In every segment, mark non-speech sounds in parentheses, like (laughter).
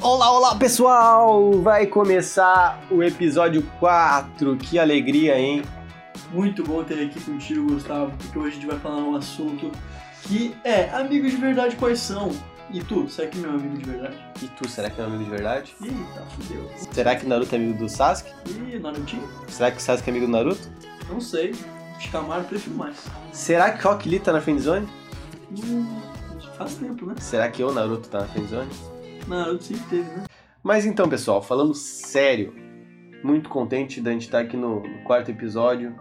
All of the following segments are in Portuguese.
Olá, olá pessoal! Vai começar o episódio 4. Que alegria, hein? Muito bom ter aqui contigo, Gustavo, porque hoje a gente vai falar um assunto que é amigos de verdade quais são. E tu, será que é meu amigo de verdade? E tu, será que é um amigo de verdade? Ih, tá fudeu. Será que Naruto é amigo do Sasuke? Ih, Narutinho? Será que o Sasuke é amigo do Naruto? Não sei. Shikamaru eu prefiro mais. Será que Rock Lee tá na friendzone? Hum, faz tempo, né? Será que o Naruto tá na friendzone? Naruto sempre teve, né? Mas então, pessoal, falando sério, muito contente da gente estar aqui no, no quarto episódio.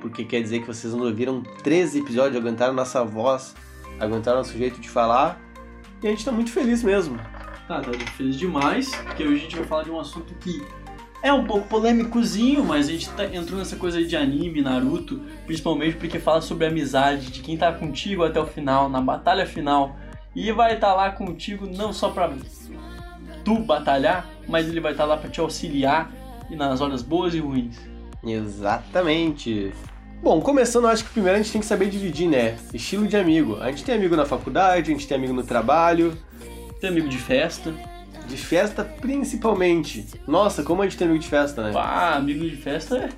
Porque quer dizer que vocês não ouviram 13 episódios, aguentaram nossa voz, aguentaram nosso jeito de falar. E a gente tá muito feliz mesmo. Tá, tá feliz demais, porque hoje a gente vai falar de um assunto que é um pouco polêmicozinho, mas a gente tá, entrou nessa coisa de anime, Naruto, principalmente porque fala sobre amizade, de quem tá contigo até o final, na batalha final. E vai estar lá contigo não só pra tu batalhar, mas ele vai estar lá pra te auxiliar e nas horas boas e ruins. Exatamente. Bom, começando, eu acho que primeiro a gente tem que saber dividir, né? Estilo de amigo. A gente tem amigo na faculdade, a gente tem amigo no trabalho, Tem amigo de festa. de festa principalmente. Nossa, como a gente tem amigo de festa, né? Pá, amigo de festa é.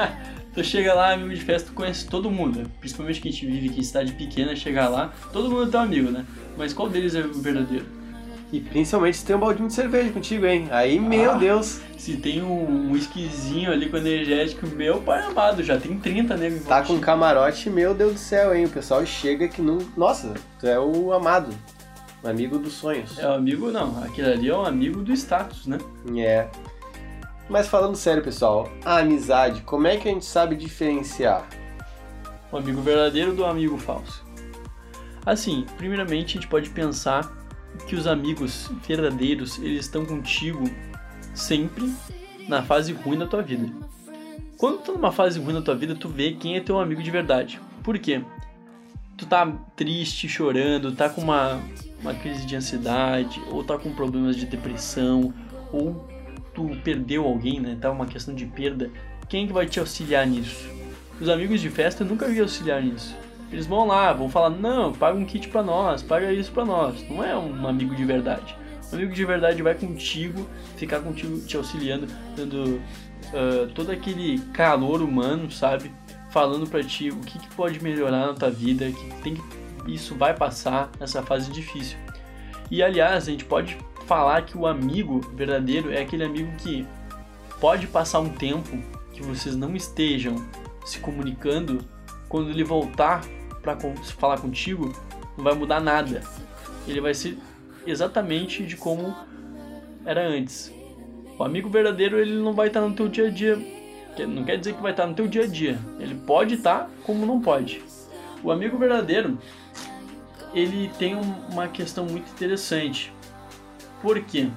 (laughs) tu chega lá, amigo de festa, tu conhece todo mundo. Principalmente quem a gente vive aqui em cidade pequena, chegar lá, todo mundo é teu amigo, né? Mas qual deles é o verdadeiro? E principalmente se tem um baldinho de cerveja contigo, hein? Aí, meu Ah. Deus, Se tem um whiskyzinho ali com energético, meu pai amado, já tem 30 nego em tá com camarote, meu Deus do céu, hein? O pessoal chega que não. Nossa, tu é o amado. o Amigo dos sonhos. É um amigo, não. Aquele ali é um amigo do status, né? É. Mas falando sério, pessoal, a amizade, como é que a gente sabe diferenciar? O amigo verdadeiro do amigo falso. Assim, primeiramente a gente pode pensar que os amigos verdadeiros, eles estão contigo sempre na fase ruim da tua vida. Quando tu tá numa fase ruim da tua vida, tu vê quem é teu amigo de verdade. Por quê? Tu tá triste, chorando, tá com uma, uma crise de ansiedade, ou tá com problemas de depressão, ou tu perdeu alguém, né? Tá uma questão de perda. Quem é que vai te auxiliar nisso? Os amigos de festa nunca vi auxiliar nisso. Eles vão lá, vão falar, não, paga um kit pra nós, paga isso pra nós. Não é um amigo de verdade. Um amigo de verdade vai contigo, ficar contigo te auxiliando, dando ah, todo aquele calor humano, sabe? Falando pra ti o que, que pode melhorar na tua vida, que tem que isso vai passar nessa fase difícil. E aliás, a gente pode falar que o amigo verdadeiro é aquele amigo que pode passar um tempo que vocês não estejam se comunicando, quando ele voltar para falar contigo, não vai mudar nada. Ele vai ser exatamente de como era antes. O amigo verdadeiro ele não vai estar no teu dia a dia. Não quer dizer que vai estar no teu dia a dia. Ele pode estar como não pode. O amigo verdadeiro ele tem um- uma questão muito interessante. Por quê?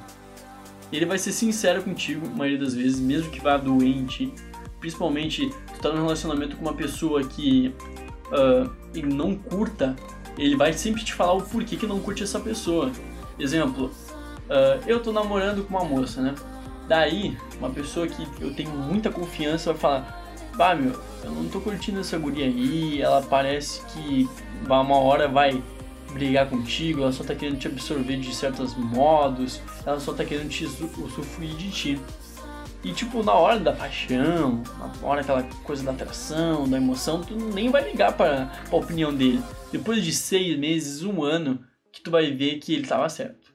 Ele vai ser sincero contigo, a maioria das vezes, mesmo que vá doente. Principalmente, tu tá num relacionamento com uma pessoa que ele não curta, ele vai sempre te falar o porquê que não curte essa pessoa. Exemplo, ah, eu tô namorando com uma moça, né? Daí, uma pessoa que eu tenho muita confiança vai falar: Bah, meu, eu não tô curtindo essa guria aí, ela parece que uma hora vai brigar contigo, ela só tá querendo te absorver de certos modos, ela só tá querendo te usu- usufruir de ti. E tipo, na hora da paixão, na hora aquela coisa da atração, da emoção, tu nem vai ligar pra, pra opinião dele. Depois de seis meses, um ano, que tu vai ver que ele tava certo.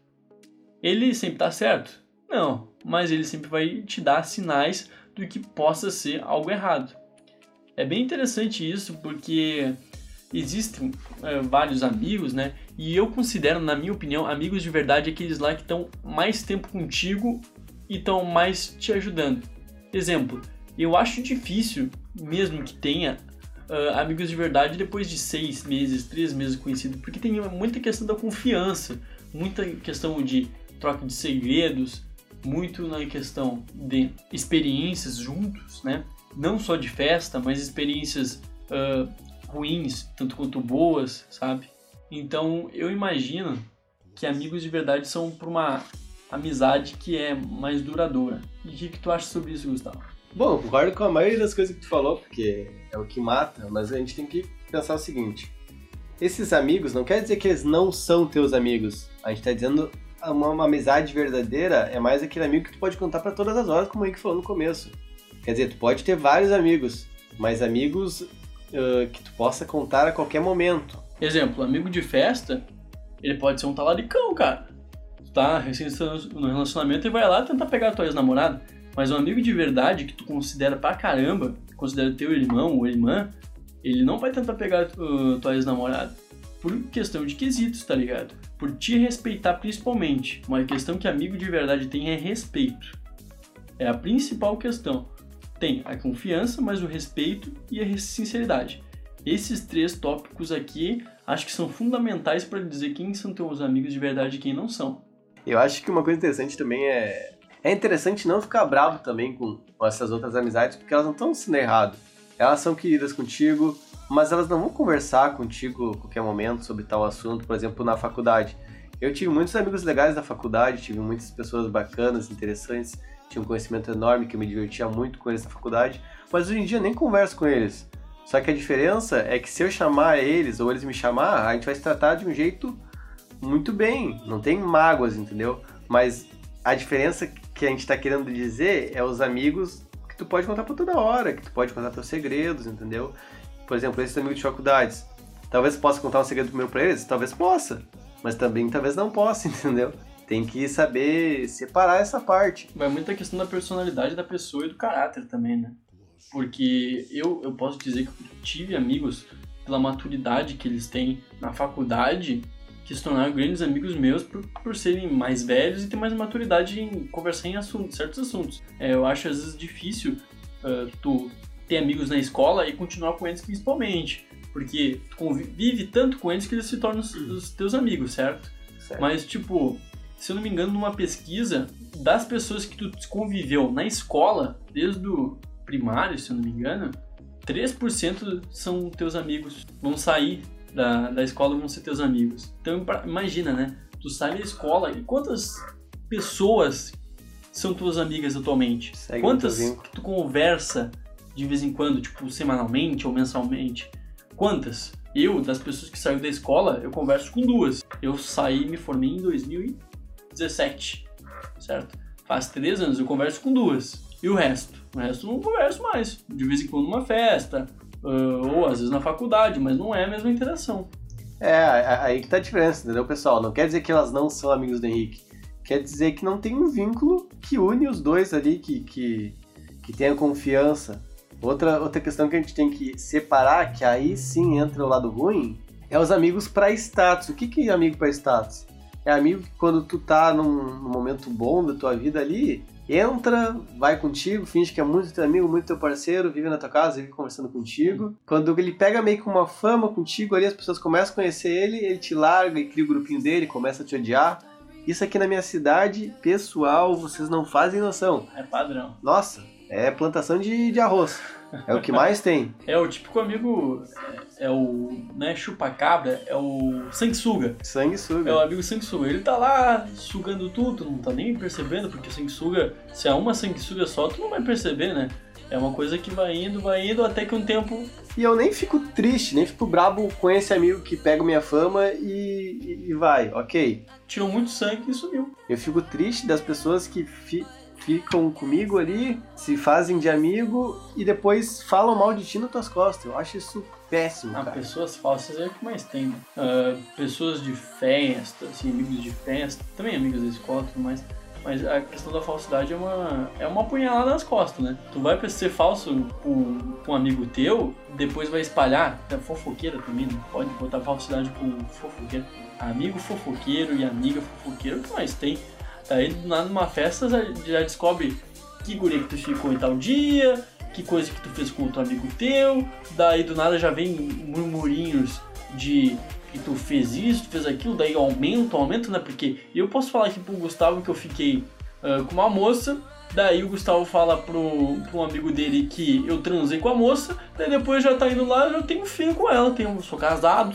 Ele sempre tá certo? Não, mas ele sempre vai te dar sinais do que possa ser algo errado. É bem interessante isso porque existem é, vários amigos, né? E eu considero, na minha opinião, amigos de verdade aqueles lá que estão mais tempo contigo e estão mais te ajudando. Exemplo, eu acho difícil, mesmo que tenha ah, amigos de verdade depois de seis meses, três meses conhecido, porque tem muita questão da confiança, muita questão de troca de segredos, muito na questão de experiências juntos, né? Não só de festa, mas experiências ah, ruins, tanto quanto boas, sabe? Então eu imagino que amigos de verdade são para uma amizade que é mais duradoura. E o que, que tu acha sobre isso, Gustavo? Bom, concordo com a maioria das coisas que tu falou, porque é o que mata, mas a gente tem que pensar o seguinte. Esses amigos não quer dizer que eles não são teus amigos. A gente tá dizendo uma, uma amizade verdadeira é mais aquele amigo que tu pode contar para todas as horas, como o Henrique falou no começo. Quer dizer, tu pode ter vários amigos, mas amigos uh, que tu possa contar a qualquer momento. Exemplo, amigo de festa, ele pode ser um talaricão, cara. Tá no relacionamento e vai lá tentar pegar a tua ex-namorada. Mas um amigo de verdade que tu considera pra caramba, considera teu irmão ou irmã, ele não vai tentar pegar uh, tua ex-namorada. Por questão de quesitos, tá ligado? Por te respeitar principalmente. Uma questão que amigo de verdade tem é respeito. É a principal questão. Tem a confiança, mas o respeito e a sinceridade. Esses três tópicos aqui acho que são fundamentais para dizer quem são teus amigos de verdade e quem não são. Eu acho que uma coisa interessante também é. É interessante não ficar bravo também com, essas outras amizades, porque elas não estão sendo errado. Elas são queridas contigo, mas elas não vão conversar contigo a qualquer momento sobre tal assunto, por exemplo, na faculdade. Eu tive muitos amigos legais na faculdade, tive muitas pessoas bacanas, interessantes, tinha um conhecimento enorme que eu me divertia muito com eles na faculdade, mas hoje em dia nem converso com eles. Só que a diferença é que se eu chamar eles ou eles me chamar, a gente vai se tratar de um jeito muito bem, não tem mágoas, entendeu? Mas a diferença que a gente está querendo dizer é os amigos que tu pode contar por toda hora, que tu pode contar teus segredos, entendeu? Por exemplo, esses amigos de faculdades. Talvez possa contar um segredo meu para eles, talvez possa, mas também talvez não possa, (laughs) entendeu? Tem que saber separar essa parte. Vai muito a questão da personalidade da pessoa e do caráter também, né? Porque eu, eu posso dizer que eu tive amigos pela maturidade que eles têm na faculdade que se tornaram grandes amigos meus por, por serem mais velhos e ter mais maturidade em conversar em assuntos, certos assuntos. É, eu acho às vezes difícil uh, tu ter amigos na escola e continuar com eles principalmente, porque tu convive tanto com eles que eles se tornam os, os teus amigos, certo? certo? Mas tipo, se eu não me engano, numa pesquisa das pessoas que tu conviveu na escola, desde o primário, se eu não me engano, 3% são teus amigos. Vão sair da, da escola vão ser teus amigos. Então imagina, né? Tu sai da escola e quantas pessoas são tuas amigas atualmente? Segue quantas que tu conversa de vez em quando, tipo semanalmente ou mensalmente? Quantas? Eu, das pessoas que saíram da escola, eu converso com duas. Eu saí, me formei em 2017, certo? Faz três anos, eu converso com duas. E o resto? O resto eu não converso mais. De vez em quando numa festa, ou às vezes na faculdade, mas não é a mesma interação. É, aí que tá a diferença, entendeu, pessoal? Não quer dizer que elas não são amigos do Henrique. Quer dizer que não tem um vínculo que une os dois ali, que, que, que tenha confiança. Outra, outra questão que a gente tem que separar, que aí sim entra o lado ruim, é os amigos para status. O que, que é amigo para status? É amigo que quando tu tá num, num momento bom da tua vida ali, entra, vai contigo, finge que é muito teu amigo, muito teu parceiro, vive na tua casa, vive conversando contigo. Quando ele pega meio que uma fama contigo ali, as pessoas começam a conhecer ele, ele te larga e cria o grupinho dele, começa a te odiar. Isso aqui na minha cidade, pessoal, vocês não fazem noção. É padrão. Nossa, é plantação de, de arroz. É o que mais tem. (laughs) É o típico amigo, é, é o, né, chupa-cabra, é o sanguessuga. Sanguessuga. É o amigo sanguessuga. Ele tá lá sugando tudo, não tá nem percebendo, porque sanguessuga, se é uma sanguessuga só, tu não vai perceber, né? É uma coisa que vai indo, vai indo, até que um tempo... E eu nem fico triste, nem fico brabo com esse amigo que pega minha fama e, e vai, ok. Tirou muito sangue e sumiu. Eu fico triste das pessoas que fi ficam comigo ali, se fazem de amigo e depois falam mal de ti nas tuas costas. Eu acho isso péssimo, ah, cara. Pessoas falsas é o que mais tem. Uh, pessoas de festa, assim, amigos de festa, também amigos da escola e tudo mais. Mas a questão da falsidade é uma, é uma punhalada nas costas, né? Tu vai ser falso com, com um amigo teu, depois vai espalhar. É fofoqueira também, não pode botar falsidade com fofoqueiro. Amigo fofoqueiro e amiga fofoqueira, o que mais tem? Aí do nada numa festa já descobre que guria que tu ficou em tal dia, que coisa que tu fez com outro amigo teu, daí do nada já vem murmurinhos de que tu fez isso, tu fez aquilo, daí aumenta, aumenta, né? Porque eu posso falar aqui pro Gustavo que eu fiquei uh, com uma moça, daí o Gustavo fala pro, pro um amigo dele que eu transei com a moça, daí depois já tá indo lá, já tenho filho com ela, tenho, sou casado,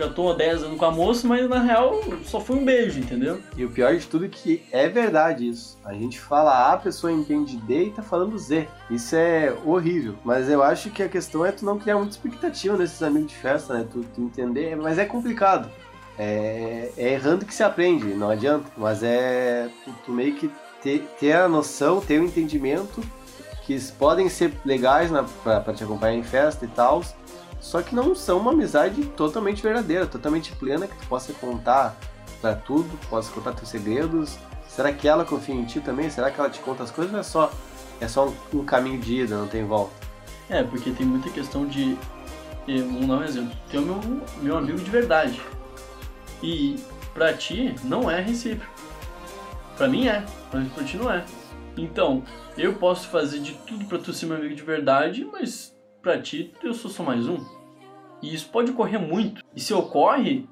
já tô há 10 anos com a moça, mas na real só foi um beijo, entendeu? E o pior de tudo é que é verdade isso. A gente fala A, a pessoa entende D e tá falando Z. Isso é horrível. Mas eu acho que a questão é tu não criar muita expectativa nesses amigos de festa, né? Tu, tu entender, mas é complicado. É, é errando que se aprende, não adianta. Mas é tu, tu meio que ter, ter a noção, ter o entendimento que podem ser legais para te acompanhar em festa e tal, só que não são uma amizade totalmente verdadeira, totalmente plena, que tu possa contar para tudo, possa contar teus segredos. Será que ela confia em ti também? Será que ela te conta as coisas ou é só, é só um, caminho de ida, não tem volta? É, porque tem muita questão de. Vamos dar um exemplo. Tem o meu, meu amigo de verdade. E pra ti não é recíproco. Pra mim é, mas pra ti não é. Então, eu posso fazer de tudo para tu ser meu amigo de verdade, mas para ti eu sou só mais um. E isso pode ocorrer muito. E se ocorre,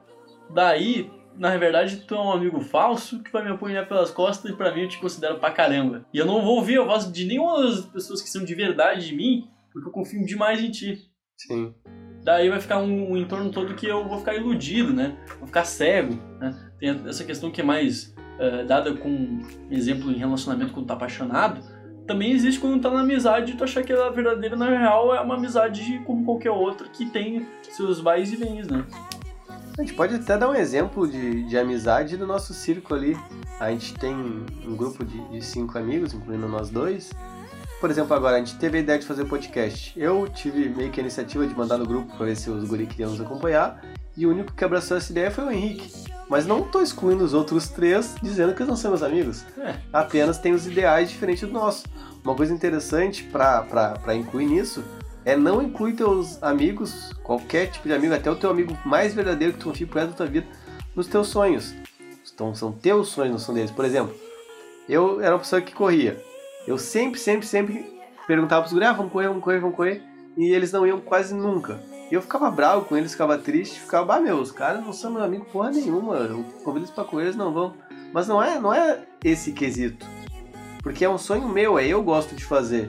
daí, na verdade, tu é um amigo falso que vai me apunhar pelas costas e pra mim eu te considero pra caramba. E eu não vou ouvir a voz de nenhuma das pessoas que são de verdade de mim, porque eu confio demais em ti. Sim. Daí vai ficar um, um entorno todo que eu vou ficar iludido, né? Vou ficar cego, né? Tem essa questão que é mais uh, dada com exemplo em relacionamento quando tá apaixonado, também existe quando tá na amizade tu achar que a verdadeira, na real, é uma amizade como qualquer outra que tem seus vais e vens, né? A gente pode até dar um exemplo de, de amizade do nosso círculo ali. A gente tem um grupo de, de cinco amigos, incluindo nós dois. Por exemplo, agora a gente teve a ideia de fazer podcast. Eu tive meio que a iniciativa de mandar no grupo para ver se os guri queriam nos acompanhar. E o único que abraçou essa ideia foi o Henrique. Mas não tô excluindo os outros três dizendo que eles não são meus amigos. É. Apenas tem os ideais diferentes do nosso. Uma coisa interessante para incluir nisso é não incluir teus amigos, qualquer tipo de amigo, até o teu amigo mais verdadeiro que tu confia pro resto da tua vida, nos teus sonhos. Então são teus sonhos, não são deles. Por exemplo, eu era uma pessoa que corria. Eu sempre, sempre, sempre perguntava pros guris, ah, vamos correr, vamos correr, vamos correr. E eles não iam quase nunca. E eu ficava bravo com eles, ficava triste, ficava, ah, meu, os caras não são meu amigo porra nenhuma, eu convido eles pra correr, eles não vão. Mas não é, não é esse quesito. Porque é um sonho meu, é eu gosto de fazer.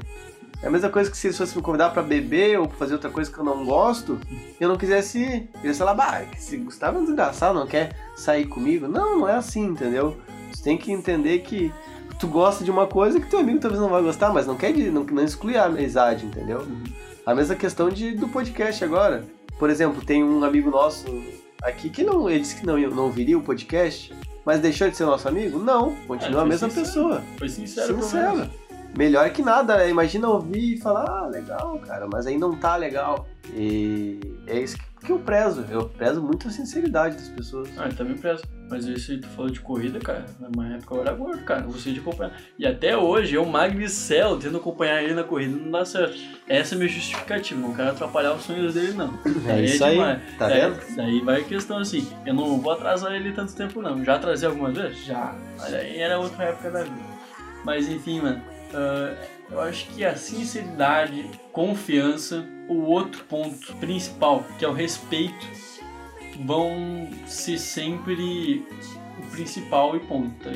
É a mesma coisa que se eles fossem me convidar para beber ou pra fazer outra coisa que eu não gosto, e eu não quisesse ir. Eu falar, bah, esse Gustavo é um desgraçado, não quer sair comigo. Não, não é assim, entendeu? Você tem que entender que tu gosta de uma coisa que teu amigo talvez não vai gostar, mas não quer não, não exclui a amizade, entendeu? A mesma questão de, do podcast agora. Por exemplo, tem um amigo nosso aqui que não, ele disse que não, não viria o podcast, mas deixou de ser nosso amigo? Não, continua é, a mesma sincero. pessoa. Foi sincero. Sincero. Melhor que nada, né? Imagina ouvir e falar, ah, legal, cara, mas aí não tá legal. E é isso que eu prezo. Eu prezo muito a sinceridade das pessoas. Ah, eu também prezo. Mas isso aí tu falou de corrida, cara. Na época eu era gordo, cara. Não gostei de acompanhar. E até hoje eu magricelo, tendo acompanhar ele na corrida não dá certo. Essa é a minha justificativa. Não quero atrapalhar os sonhos dele, não. É daí isso é aí. Tá é, vendo? Daí vai a questão assim. Eu não vou atrasar ele tanto tempo, não. Já atrasei algumas vezes? Já. Mas aí era outra época da vida. Mas enfim, mano. Uh, eu acho que a sinceridade, confiança, o outro ponto principal, que é o respeito, vão ser sempre o principal e ponto.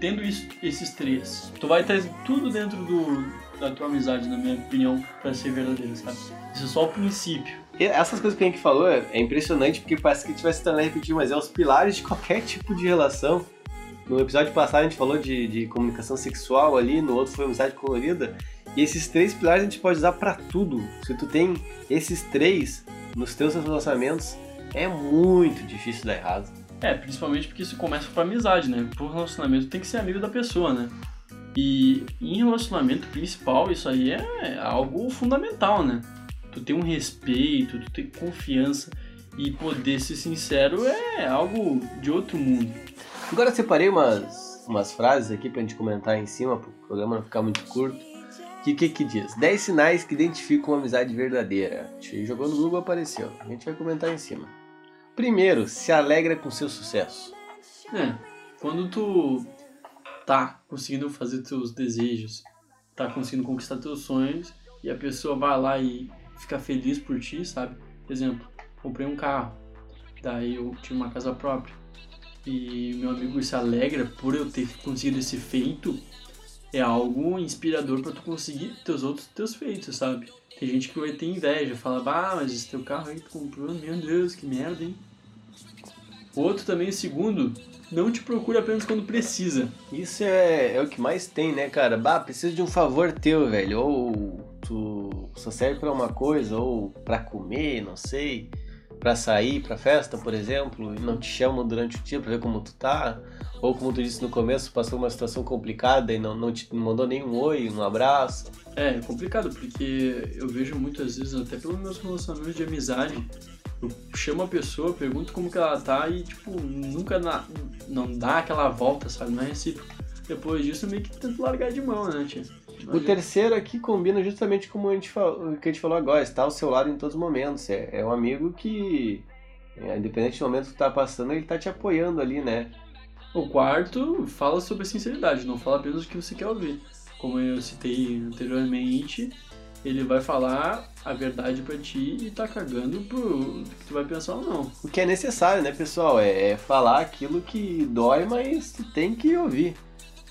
Tendo isso, esses três, tu vai ter tudo dentro do, da tua amizade, na minha opinião, para ser verdadeiro, sabe? Isso é só o princípio. Essas coisas que a gente falou é, é impressionante porque parece que a gente vai se tornar mas é os pilares de qualquer tipo de relação. No episódio passado a gente falou de, de comunicação sexual ali, no outro foi amizade colorida. E esses três pilares a gente pode usar para tudo. Se tu tem esses três nos teus relacionamentos, é muito difícil dar errado. É, principalmente porque isso começa com amizade, né? Por relacionamento tem que ser amigo da pessoa, né? E em relacionamento principal, isso aí é algo fundamental, né? Tu ter um respeito, tu ter confiança e poder ser sincero é algo de outro mundo. Agora eu separei umas, umas frases aqui pra gente comentar em cima, pro programa não ficar muito curto. O que, que que diz? 10 sinais que identificam uma amizade verdadeira. Gente jogou no Google, apareceu. A gente vai comentar em cima. Primeiro, se alegra com seu sucesso. É, quando tu tá conseguindo fazer teus desejos, tá conseguindo conquistar teus sonhos, e a pessoa vai lá e fica feliz por ti, sabe? Por exemplo, comprei um carro, daí eu tinha uma casa própria e meu amigo se alegra por eu ter conseguido esse feito, é algo inspirador para tu conseguir teus outros teus feitos, sabe? Tem gente que vai ter inveja, fala, ah, mas esse teu carro aí tu comprou, meu Deus, que merda, hein? Outro também, segundo, não te procura apenas quando precisa. Isso é, é o que mais tem, né, cara? Bah, preciso de um favor teu, velho. Ou tu só serve pra uma coisa, ou pra comer, não sei. Pra sair pra festa, por exemplo, e não te chamam durante o dia pra ver como tu tá. Ou como tu disse no começo, passou uma situação complicada e não, não te mandou nenhum oi, um abraço. É, é complicado, porque eu vejo muitas vezes, até pelos meus relacionamentos de amizade, eu chamo a pessoa, pergunto como que ela tá e, tipo, nunca na, não dá aquela volta, sabe? Não é recíproco. Depois disso, eu meio que tento largar de mão, né, tia? O terceiro aqui combina justamente como a gente falou, o que a gente falou agora, está ao seu lado em todos os momentos. É, é um amigo que, é, independente do momento que tu tá passando, ele tá te apoiando ali, né? O quarto fala sobre a sinceridade, não fala apenas o que você quer ouvir. Como eu citei anteriormente, ele vai falar a verdade pra ti e tá cagando pro que tu vai pensar ou não. O que é necessário, né, pessoal? É, é falar aquilo que dói, mas tu tem que ouvir.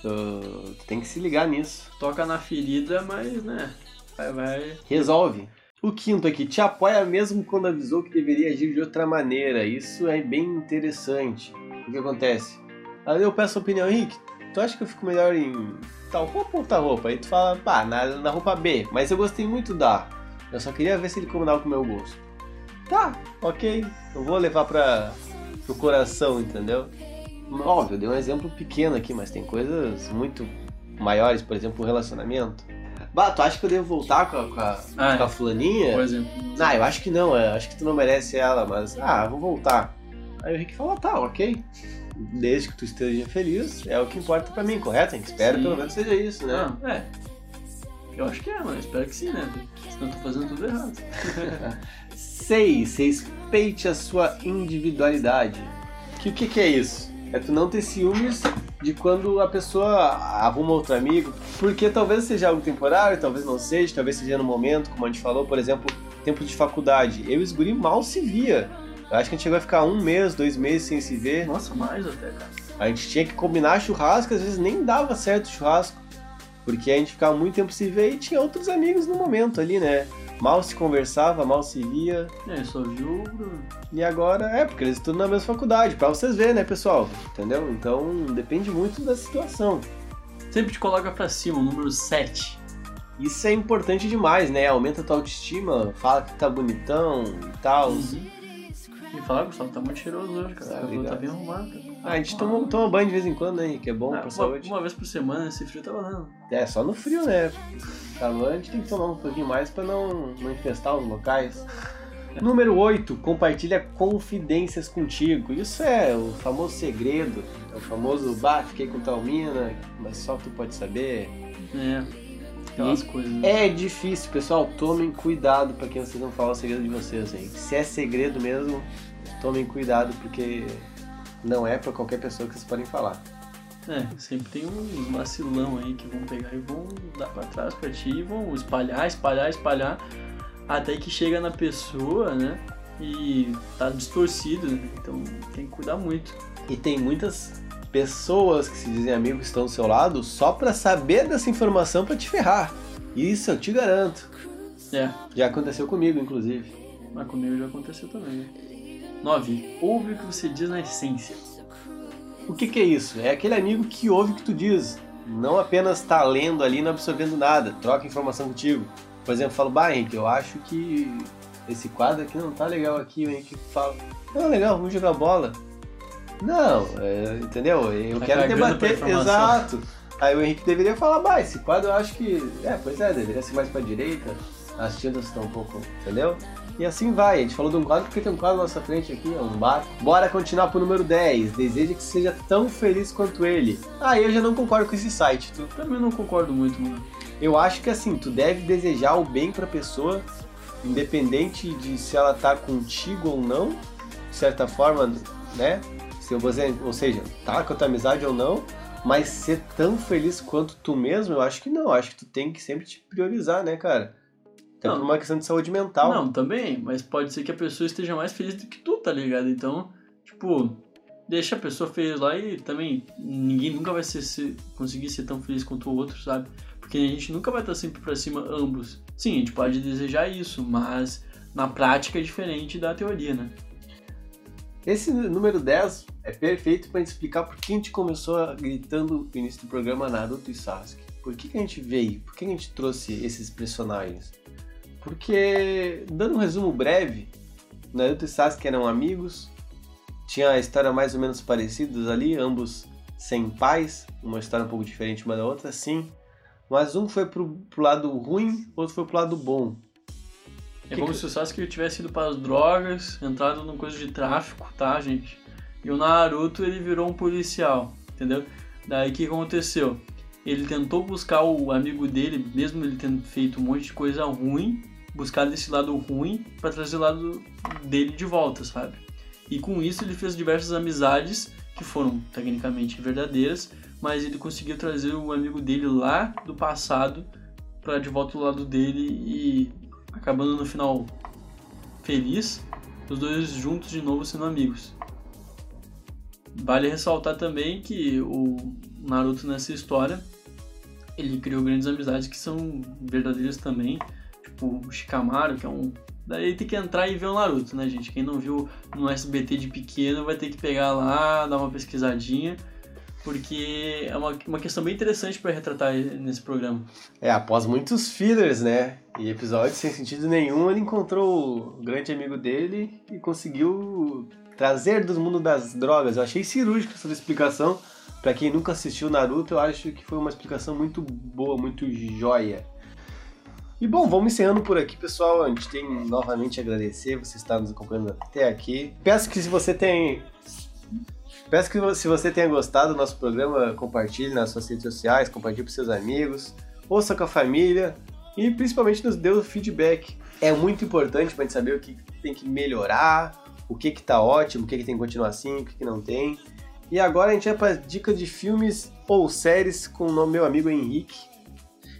Tu, tu tem que se ligar nisso. Toca na ferida, mas, né, vai, vai... Resolve. O quinto aqui, te apoia mesmo quando avisou que deveria agir de outra maneira. Isso é bem interessante. O que acontece? Aí eu peço a opinião, Henrique, tu acha que eu fico melhor em tal roupa ou tal roupa? Aí tu fala, pá, na, na roupa B, mas eu gostei muito da. Eu só queria ver se ele combinava com o meu gosto. Tá, ok, eu vou levar pra, pro coração, entendeu? Óbvio, eu dei um exemplo pequeno aqui, mas tem coisas muito maiores, por exemplo, um relacionamento. Bah, tu acha que eu devo voltar com a, com a, Ah, com a fulaninha? Por exemplo. Ah, eu acho que não, eu acho que tu não merece ela, mas ah, vou voltar. Aí o Rick fala, tá, ok. Desde que tu esteja feliz, é o que importa pra mim, correto? A gente espera Sim. pelo menos seja isso, né? Não, é. Eu acho que é, mas espero que sim, né? Senão eu tô fazendo tudo errado. (laughs) 6. Respeite a sua individualidade. Que o que, que é isso? É tu não ter ciúmes de quando a pessoa arruma outro amigo, porque talvez seja algo temporário, talvez não seja, talvez seja no momento, como a gente falou, por exemplo, tempo de faculdade. Eu e os guri mal se via. Eu acho que a gente chegou a ficar um mês, dois meses sem se ver. Nossa, mais até, cara. A gente tinha que combinar churrasco, às vezes nem dava certo o churrasco, porque a gente ficava muito tempo se ver e tinha outros amigos no momento ali, né? Mal se conversava, mal se via. É, só viu. E agora é, porque eles estudam na mesma faculdade, pra vocês verem, né, pessoal? Entendeu? Então depende muito da situação. Sempre te coloca pra cima, o número 7. Isso é importante demais, né? Aumenta a tua autoestima, fala que tá bonitão e tal. E fala, Gustavo, tá muito cheiroso hoje, cara. Tá obrigado. bem arrumado, cara. Ah, a gente toma, toma banho de vez em quando, né? Que é bom Ah, pra uma, saúde. uma vez por semana esse frio tá valendo. É, só no frio, né? Calor a gente tem que tomar um pouquinho mais pra não, não infestar os locais. (laughs) Número 8, compartilha confidências contigo. Isso é o famoso segredo. É o famoso, bah, fiquei com tal mina, mas só tu pode saber. É. Aquelas coisas. né? É difícil, pessoal. Tomem cuidado pra quem vocês não falam o segredo de vocês, hein? Se é segredo mesmo, tomem cuidado, porque não é pra qualquer pessoa que vocês podem falar. É, sempre tem uns vacilão aí que vão pegar e vão dar pra trás pra ti e vão espalhar, espalhar, espalhar, até que chega na pessoa, né? E tá distorcido, né? Então tem que cuidar muito. E tem muitas pessoas que se dizem amigos estão do seu lado só pra saber dessa informação pra te ferrar. Isso eu te garanto. É, Já aconteceu comigo, inclusive. mas comigo já aconteceu também, né? 9. Ouve o que você diz na essência. O que, que é isso? É aquele amigo que ouve o que tu diz. Não apenas tá lendo ali e não absorvendo nada. Troca informação contigo. Por exemplo, eu falo, bah, Henrique, eu acho que esse quadro aqui não tá legal aqui. O Henrique fala, não, legal, vamos jogar bola. Não, é, entendeu? Eu Tá quero debater. Exato. Aí o Henrique deveria falar, bah, esse quadro eu acho que. É, pois é, deveria ser mais pra direita. As tintas estão um pouco. Entendeu? E assim vai. A gente falou de um quadro porque tem um quadro na nossa frente aqui, é um bar. Bora continuar pro número 10. Deseja que seja tão feliz quanto ele. Ah, eu já não concordo com esse site. Tu, Também não concordo muito, mano. eu acho que assim, tu deve desejar o bem pra pessoa, independente de se ela tá contigo ou não, de certa forma, né? Se você, ou seja, tá com a tua amizade ou não, mas ser tão feliz quanto tu mesmo, eu acho que não. Eu acho que tu tem que sempre te priorizar, né, cara? Até Não. por uma questão de saúde mental. Não, também, mas pode ser que a pessoa esteja mais feliz do que tu, tá ligado? Então, tipo, deixa a pessoa feliz lá e também ninguém nunca vai ser, ser- conseguir ser tão feliz quanto o outro, sabe? Porque a gente nunca vai estar sempre pra cima ambos. Sim, a gente pode desejar isso, mas na prática é diferente da teoria, né? Esse número 10 é perfeito para explicar por que a gente começou gritando no início do programa Naruto e Sasuke. Por que, que a gente veio? Por que a gente trouxe esses personagens? Porque, dando um resumo breve, Naruto e Sasuke eram amigos, tinha a história mais ou menos parecidas ali, ambos sem pais, uma história um pouco diferente uma da outra, sim. Mas um foi pro, pro lado ruim, outro foi pro lado bom. É que como que... se o Sasuke tivesse ido para as drogas, entrado numa coisa de tráfico, tá, gente? E o Naruto, ele virou um policial, entendeu? Daí o que aconteceu? Ele tentou buscar o amigo dele, mesmo ele tendo feito um monte de coisa ruim, buscar desse lado ruim para trazer o lado dele de volta, sabe? E com isso ele fez diversas amizades que foram tecnicamente verdadeiras, mas ele conseguiu trazer o amigo dele lá do passado para de volta do lado dele e acabando no final feliz, os dois juntos de novo sendo amigos. Vale ressaltar também que o Naruto nessa história ele criou grandes amizades que são verdadeiras também, tipo o Shikamaru, que é um Daí tem que entrar e ver o Naruto, né, gente? Quem não viu no SBT de pequeno vai ter que pegar lá, dar uma pesquisadinha porque é uma, uma questão bem interessante para retratar nesse programa. É, após muitos fillers, né? E episódios sem sentido nenhum, ele encontrou o grande amigo dele e conseguiu trazer do mundo das drogas. Eu achei cirúrgica essa explicação. Para quem nunca assistiu Naruto, eu acho que foi uma explicação muito boa, muito joia. E bom, vamos encerrando por aqui, pessoal. A gente tem novamente a agradecer você estar nos acompanhando até aqui. Peço que se você tem Peço que se você tenha gostado do nosso programa, compartilhe nas suas redes sociais, compartilhe com seus amigos, ouça com a família e principalmente nos dê o feedback. É muito importante para a gente saber o que tem que melhorar, o que que tá ótimo, o que, que tem que continuar assim, o que, que não tem. E agora a gente vai para dica de filmes ou séries com o meu amigo Henrique.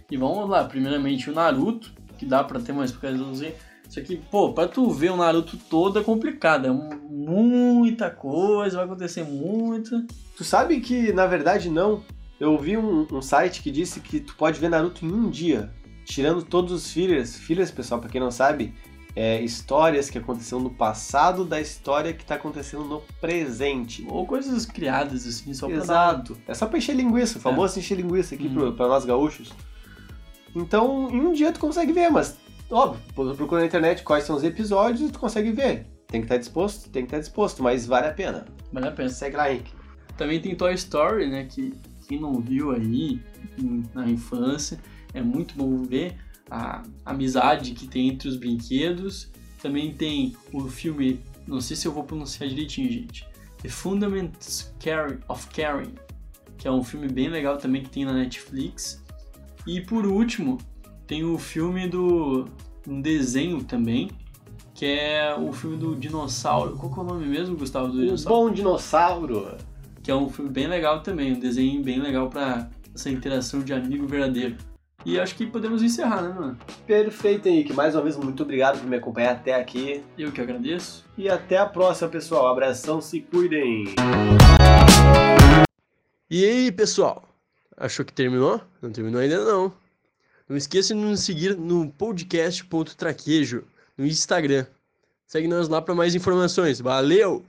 E vamos lá, primeiramente o Naruto, que dá para ter uma explicaçãozinha isso aqui, pô, pra tu ver o Naruto todo é complicado. É muita coisa, vai acontecer muito. Tu sabe que, na verdade, não. Eu vi um, um, site que disse que tu pode ver Naruto em um dia, tirando todos os fillers. Fillers, pessoal, pra quem não sabe, é histórias que aconteceram no passado da história que tá acontecendo no presente. Ou coisas criadas, assim, só pra Exato. Dar... É só pra encher linguiça, o famoso é. encher linguiça aqui hum. pra nós gaúchos. Então, em um dia tu consegue ver, mas óbvio, procura na internet quais são os episódios e tu consegue ver. Tem que estar disposto, tem que estar disposto, mas vale a pena. Vale a pena. Segue lá, Henrique. Também tem Toy Story, né? Que quem não viu aí na infância, é muito bom ver a amizade que tem entre os brinquedos. Também tem o filme, não sei se eu vou pronunciar direitinho, gente. The Fundamentals of Caring, que é um filme bem legal também que tem na Netflix. E por último, tem o filme do. um desenho também, que é o filme do dinossauro. Qual que é o nome mesmo, Gustavo? Do dinossauro? Bom Dinossauro! Que é um filme bem legal também, um desenho bem legal para essa interação de amigo verdadeiro. E acho que podemos encerrar, né, mano? Perfeito, Henrique. Mais uma vez, muito obrigado por me acompanhar até aqui. Eu que agradeço. E até a próxima, pessoal. Abração, se cuidem. E aí, pessoal? Achou que terminou? Não terminou ainda não. Não esqueça de nos seguir no podcast.traquejo no Instagram. Segue nós lá para mais informações. Valeu!